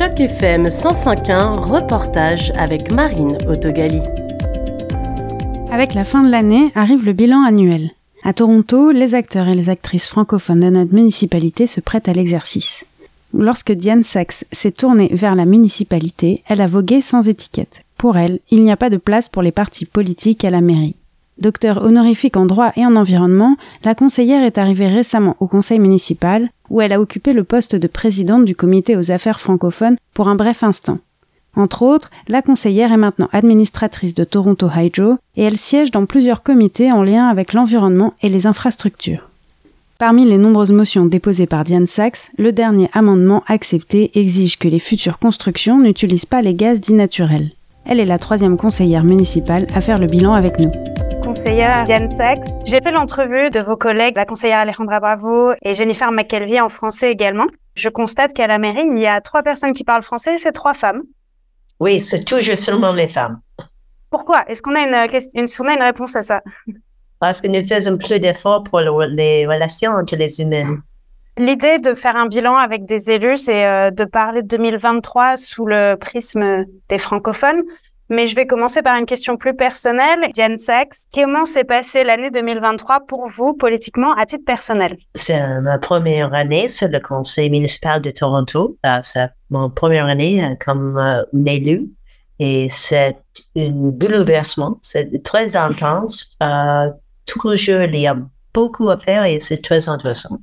Choc FM 105.1, reportage avec Marine Autogali. Avec la fin de l'année arrive le bilan annuel. À Toronto, les acteurs et les actrices francophones de notre municipalité se prêtent à l'exercice. Lorsque Diane Sachs s'est tournée vers la municipalité, elle a vogué sans étiquette. Pour elle, il n'y a pas de place pour les partis politiques à la mairie. Docteur honorifique en droit et en environnement, la conseillère est arrivée récemment au conseil municipal, où elle a occupé le poste de présidente du comité aux affaires francophones pour un bref instant. Entre autres, la conseillère est maintenant administratrice de Toronto Hydro et elle siège dans plusieurs comités en lien avec l'environnement et les infrastructures. Parmi les nombreuses motions déposées par Diane Sachs, le dernier amendement accepté exige que les futures constructions n'utilisent pas les gaz dits naturels. Elle est la troisième conseillère municipale à faire le bilan avec nous. Conseillère Diane Sachs, j'ai fait l'entrevue de vos collègues, la conseillère Alejandra Bravo et Jennifer McKelvey en français également. Je constate qu'à la mairie, il y a trois personnes qui parlent français et c'est trois femmes. Oui, c'est toujours seulement les femmes. Pourquoi? Est-ce qu'on a une, une, une réponse à ça? Parce que nous faisons plus d'efforts pour les relations entre les humains. L'idée de faire un bilan avec des élus, c'est euh, de parler de 2023 sous le prisme des francophones. Mais je vais commencer par une question plus personnelle. Jen Sachs, comment s'est passée l'année 2023 pour vous politiquement à titre personnel? C'est ma première année sur le conseil municipal de Toronto. Euh, c'est mon première année euh, comme euh, élu. Et c'est un bouleversement. C'est très intense. Euh, toujours, il y a beaucoup à faire et c'est très intéressant.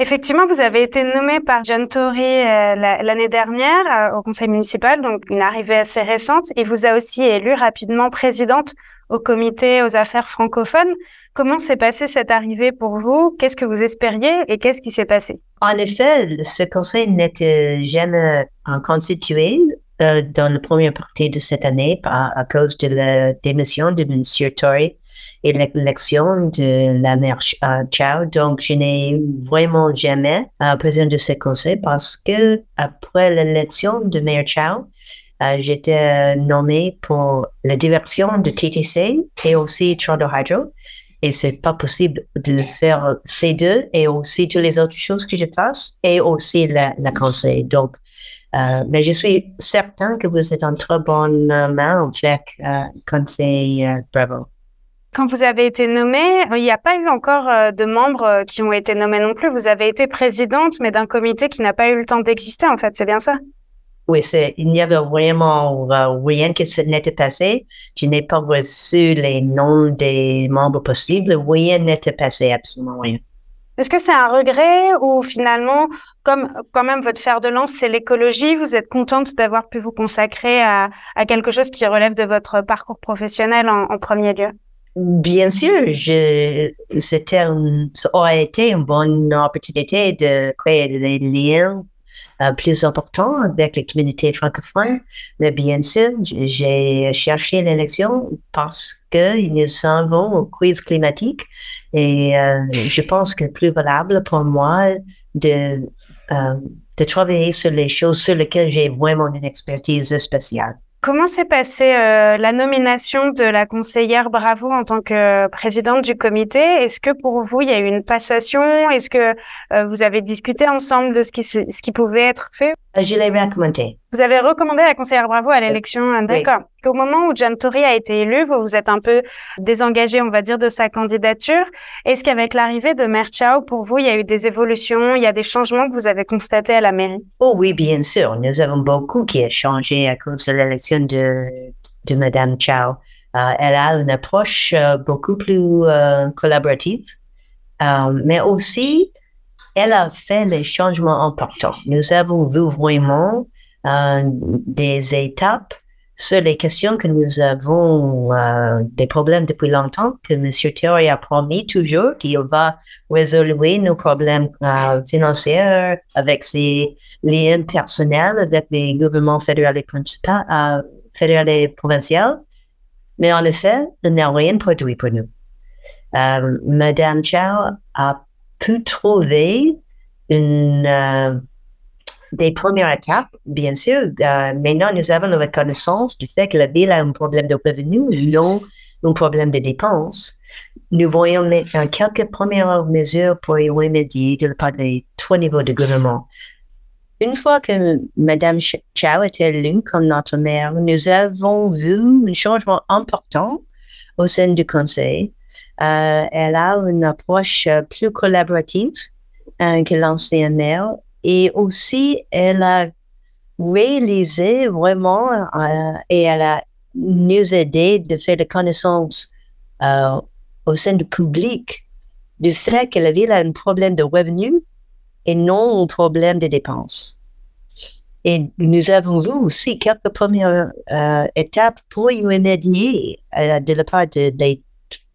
Effectivement, vous avez été nommé par John Tory euh, l'année dernière euh, au conseil municipal, donc une arrivée assez récente, et vous a aussi élu rapidement présidente au comité aux affaires francophones. Comment s'est passée cette arrivée pour vous? Qu'est-ce que vous espériez et qu'est-ce qui s'est passé? En effet, ce conseil n'était jamais constitué euh, dans la première partie de cette année à, à cause de la démission de M. Tory et l'élection de la mère euh, Chao. Donc, je n'ai vraiment jamais euh, de ce conseil parce que après l'élection de maire Chao, euh, j'étais nommé pour la direction de TTC et aussi Toronto Hydro. Et c'est pas possible de faire ces deux et aussi toutes les autres choses que je fasse et aussi le conseil. Donc, euh, mais je suis certain que vous êtes en très bonne main avec euh, Conseil euh, Bravo. Quand vous avez été nommée, il n'y a pas eu encore euh, de membres euh, qui ont été nommés non plus. Vous avez été présidente, mais d'un comité qui n'a pas eu le temps d'exister, en fait. C'est bien ça? Oui, il n'y avait vraiment euh, rien qui n'était passé. Je n'ai pas reçu les noms des membres possibles. Rien n'était passé, absolument rien. Est-ce que c'est un regret ou finalement, comme quand même votre fer de lance, c'est l'écologie, vous êtes contente d'avoir pu vous consacrer à, à, quelque chose qui relève de votre parcours professionnel en, en premier lieu? Bien sûr, je, c'était ça aurait été une bonne opportunité de créer des liens euh, plus importants avec les communautés francophones. Mais bien sûr, j'ai cherché l'élection parce que nous avons une crise climatique et euh, je pense que plus valable pour moi de, euh, de travailler sur les choses sur lesquelles j'ai vraiment une expertise spéciale. Comment s'est passée euh, la nomination de la conseillère Bravo en tant que présidente du comité? Est-ce que pour vous, il y a eu une passation? Est-ce que euh, vous avez discuté ensemble de ce qui, ce qui pouvait être fait? Je l'ai recommandé. Vous avez recommandé la conseillère Bravo à l'élection, oui. d'accord. Au moment où John Tory a été élu, vous vous êtes un peu désengagé, on va dire, de sa candidature. Est-ce qu'avec l'arrivée de Maire Chao, pour vous, il y a eu des évolutions, il y a des changements que vous avez constatés à la mairie? Oh oui, bien sûr. Nous avons beaucoup qui a changé à cause de l'élection de, de Madame Chao. Uh, elle a une approche uh, beaucoup plus collaborative, mais aussi, elle a fait les changements importants. Nous avons vu vraiment euh, des étapes sur les questions que nous avons euh, des problèmes depuis longtemps, que M. Thierry a promis toujours qu'il va résoudre nos problèmes euh, financiers avec ses liens personnels avec les gouvernements fédéraux et, provinciaux. Mais en effet, il n'a rien produit pour nous. Madame Chao a pu trouver euh, des premières étapes, bien sûr. Euh, maintenant, nous avons la reconnaissance du fait que la ville a un problème de revenus, non un problème de dépenses. Nous voyons quelques premières mesures pour y remédier de la part des trois niveaux de gouvernement. une fois que Madame Chao était élue comme notre maire, nous avons vu un changement important au sein du conseil. Euh, elle a une approche plus collaborative euh, que l'ancienne maire et aussi elle a réalisé vraiment euh, et elle a nous aidé de faire la connaissance euh, au sein du public du fait que la ville a un problème de revenus et non un problème de dépenses. Et nous avons vu aussi quelques premières euh, étapes pour y remédier euh, de la part de,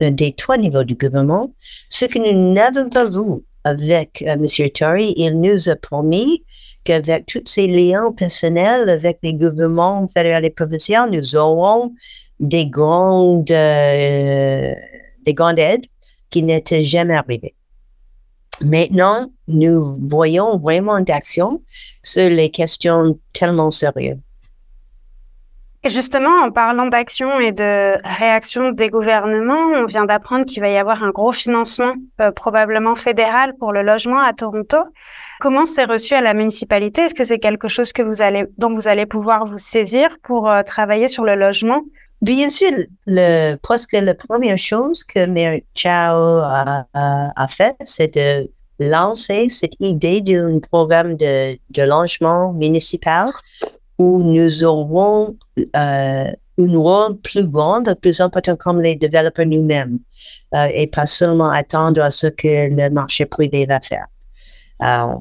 des trois niveaux du gouvernement, ce que nous n'avons pas vu avec euh, M. Tory. Il nous a promis qu'avec tous ces liens personnels avec les gouvernements fédéraux et provinciaux, nous aurons des grandes, euh, des grandes aides qui n'étaient jamais arrivées. Maintenant, nous voyons vraiment d'action sur les questions tellement sérieuses. Justement, en parlant d'action et de réaction des gouvernements, on vient d'apprendre qu'il va y avoir un gros financement, euh, probablement fédéral, pour le logement à Toronto. Comment c'est reçu à la municipalité? Est-ce que c'est quelque chose que vous allez, dont vous allez pouvoir vous saisir pour euh, travailler sur le logement? Bien sûr, presque la première chose que Mayor Chao a, fait, c'est de lancer cette idée d'un programme de logement municipal où nous aurons euh, une rôle plus grande, plus important comme les développeurs nous-mêmes, euh, et pas seulement attendre à ce que le marché privé va faire. Euh,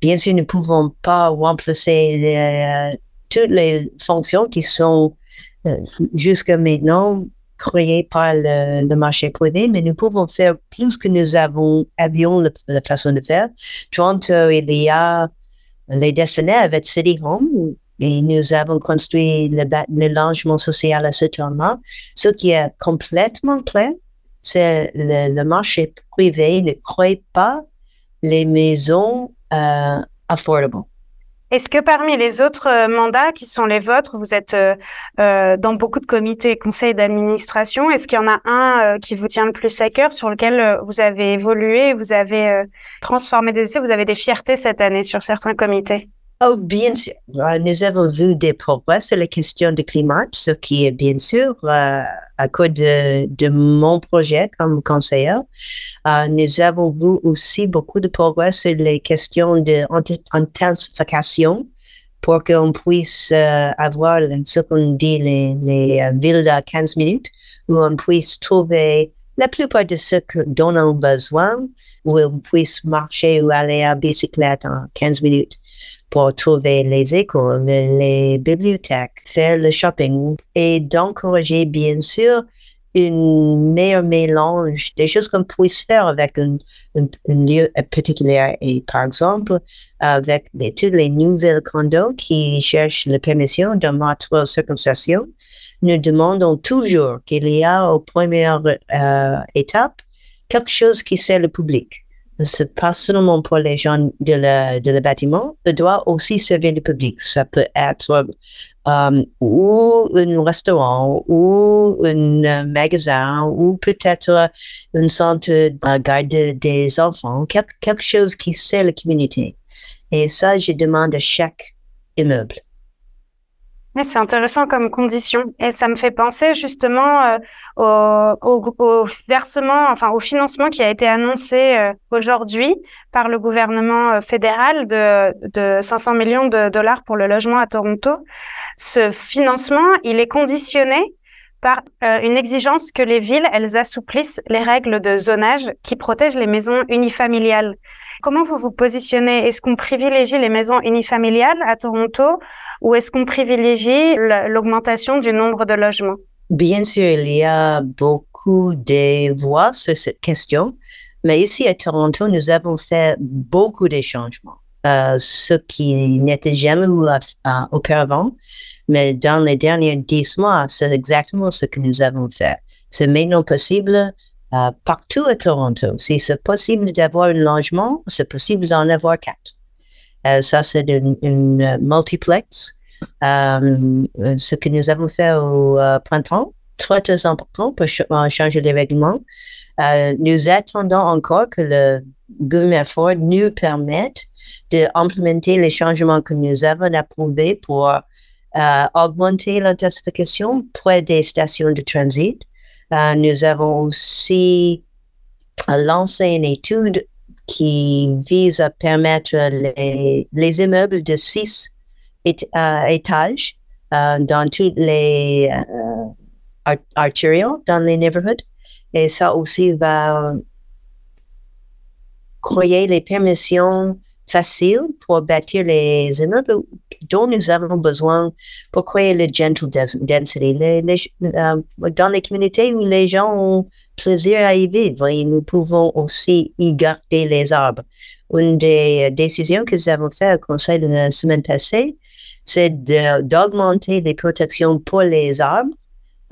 bien sûr, nous ne pouvons pas remplacer euh, toutes les fonctions qui sont euh, jusqu'à maintenant créées par le, marché privé, mais nous pouvons faire plus que nous avons, avions la, façon de faire. Toronto, il y les décennies avec City Home, et nous avons construit le, le logement social à ce moment. Ce qui est complètement clair, c'est le, le marché privé ne crée pas les maisons euh, affordables. Est-ce que parmi les autres euh, mandats qui sont les vôtres, vous êtes euh, euh, dans beaucoup de comités et conseils d'administration, est-ce qu'il y en a un qui vous tient le plus à cœur, sur lequel vous avez évolué, vous avez transformé des essais, vous avez des fiertés cette année sur certains comités? Oh, bien sûr. Nous avons vu des progrès sur les questions de climat, ce qui est bien sûr euh, à cause de, mon projet comme conseillère. Euh, nous avons vu aussi beaucoup de progrès sur les questions d'intensification pour qu'on puisse euh, avoir ce qu'on dit les, les villes de 15 minutes, où on puisse trouver la plupart de ce dont on a besoin, où on puisse marcher ou aller à bicyclette en 15 minutes pour trouver les écoles, les bibliothèques, faire le shopping et d'encourager bien sûr une meilleur mélange des choses qu'on puisse faire avec un, un, un, lieu particulier et par exemple avec toutes les nouvelles condos qui cherchent la permission de notre circonscription nous demandons toujours qu'il y a aux premières euh, étapes quelque chose qui sert le public c'est pas seulement pour les gens de le, de le bâtiment, doit aussi servir le public. Ça peut être um, ou un restaurant, ou un magasin, ou peut-être un centre de garde des enfants, quelque chose qui sert la communauté. Et ça, je demande à chaque immeuble. C'est intéressant comme condition et ça me fait penser justement euh, au, au, au, versement, enfin au financement qui a été annoncé euh, aujourd'hui par le gouvernement euh, fédéral de, de 500 millions de dollars pour le logement à Toronto. Ce financement, il est conditionné par euh, une exigence que les villes, elles assouplissent les règles de zonage qui protègent les maisons unifamiliales. Comment vous vous positionnez? Est-ce qu'on privilégie les maisons unifamiliales à Toronto ou est-ce qu'on privilégie l'augmentation du nombre de logements? Bien sûr, il y a beaucoup de voix sur cette question, mais ici à Toronto, nous avons fait beaucoup de changements, euh, ce qui n'était jamais eu euh, auparavant, mais dans les derniers dix mois, c'est exactement ce que nous avons fait. C'est maintenant possible euh, partout à Toronto. Si c'est possible d'avoir un logement, c'est possible d'en avoir quatre. Euh, ça, c'est une, une multiplex. Euh, ce que nous avons fait au euh, printemps, très, très important pour ch changer les règlements. Euh, nous attendons encore que le, gouvernement Ford nous permettent d'implémenter les changements que nous avons approuvés pour euh, augmenter l'intensification près des stations de transit. Euh, nous avons aussi lancé une étude qui vise à permettre les, les immeubles de six euh, étages dans toutes les artériaux dans les neighborhoods. Et ça aussi va créer les permissions faciles pour bâtir les immeubles dont nous avons besoin pour créer le gentle density. Euh, dans les communautés où les gens ont plaisir à y vivre nous pouvons aussi y garder les arbres. Une des décisions que nous avons faites au conseil de la semaine passée, c'est d'augmenter les protections pour les arbres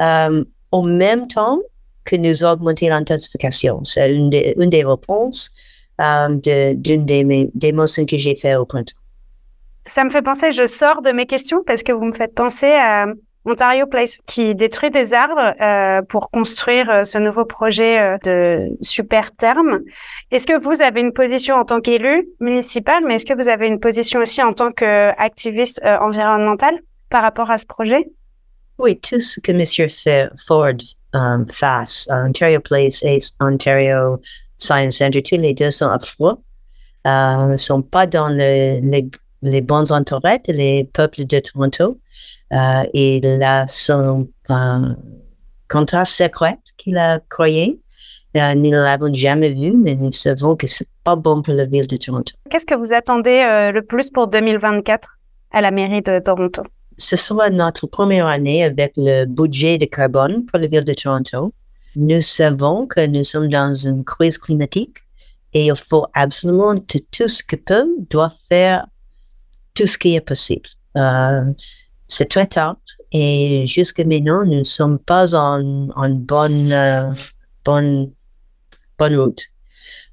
euh, au même temps que nous augmenter l'intensification. C'est une une des réponses euh, d'une des, des motions que j'ai fait au printemps. Ça me fait penser, je sors de mes questions parce que vous me faites penser à Ontario Place qui détruit des arbres euh, pour construire euh, ce nouveau projet euh, de super terme. Est-ce que vous avez une position en tant qu'élu municipal, mais est-ce que vous avez une position aussi en tant qu'activiste euh, environnemental par rapport à ce projet? Oui, tout ce que M. Ford um, fasse, Ontario Place et Ontario Science tous les deux sont à froid, ne sont pas dans le, les les bons intérêts les peuples de Toronto. Euh, et là, son euh, contrat secret qu'il a créé, euh, nous ne l'avons jamais vu, mais nous savons que c'est pas bon pour la ville de Toronto. Qu'est-ce que vous attendez euh, le plus pour 2024 à la mairie de Toronto? Ce sera notre première année avec le budget de carbone pour la ville de Toronto. Nous savons que nous sommes dans une crise climatique et il faut absolument que tout ce que peut doit faire tout ce qui est possible. Euh, c'est très tard et jusqu'à maintenant, nous ne sommes pas en, en bonne, euh, bonne, bonne route.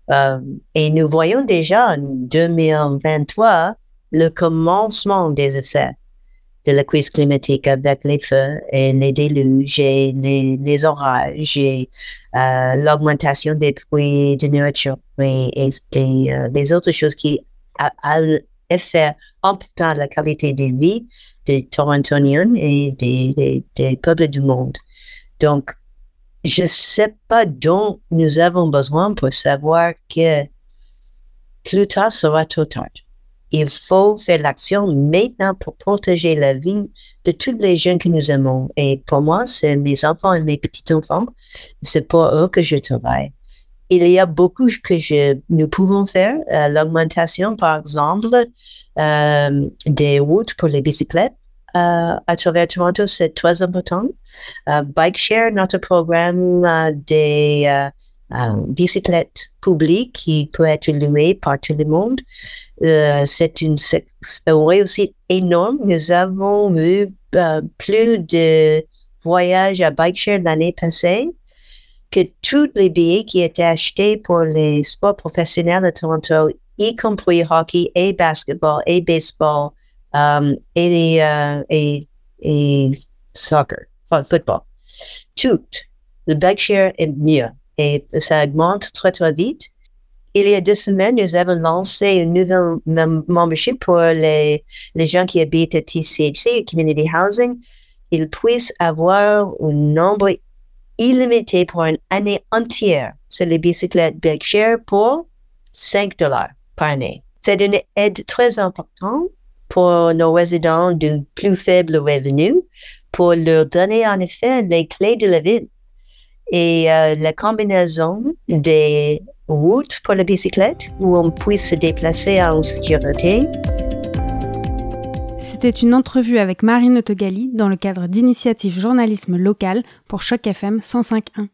Euh, et nous voyons déjà en 2023 le commencement des effets de la crise climatique avec les feux et les déluges et les, orages et euh, l'augmentation des prix de nourriture et, et, euh, les autres choses qui a, a, effet important la qualité de vie des Torontoniens et des peuples du monde. Donc, je ne sais pas dont nous avons besoin pour savoir que plus tard sera trop tard. Il faut faire l'action maintenant pour protéger la vie de tous les jeunes que nous aimons. Et pour moi, c'est mes enfants et mes petits-enfants. C'est pour eux que je travaille il y a beaucoup que nous pouvons faire. Euh, L'augmentation, par exemple, euh, des routes pour les bicyclettes euh, à travers Toronto, c'est très important. Bike Share, notre programme des euh, bicyclettes publiques qui peut être loué par tout le monde, c'est une, réussite énorme. Nous avons eu plus de voyages à Bike Share l'année passée que tous les billets qui étaient achetés pour les sports professionnels à Toronto, y compris hockey et basketball et baseball um, et, uh, et, et soccer, football, tout, le back share est mieux et ça augmente très très vite. Il y a deux semaines, nous avons lancé une nouvelle membership pour les, les gens qui habitent à TCHC, Community Housing. Ils puissent avoir un nombre illimité pour une année entière sur les bicyclettes Berkshire pour 5 dollars par année. C'est une aide très importante pour nos résidents de plus faible revenu pour leur donner en effet les clés de la ville. Et euh, la combinaison des routes pour la bicyclette où on puisse se déplacer en sécurité c'était une entrevue avec Marine Autogali dans le cadre d'initiatives journalisme local pour Choc FM 105.1.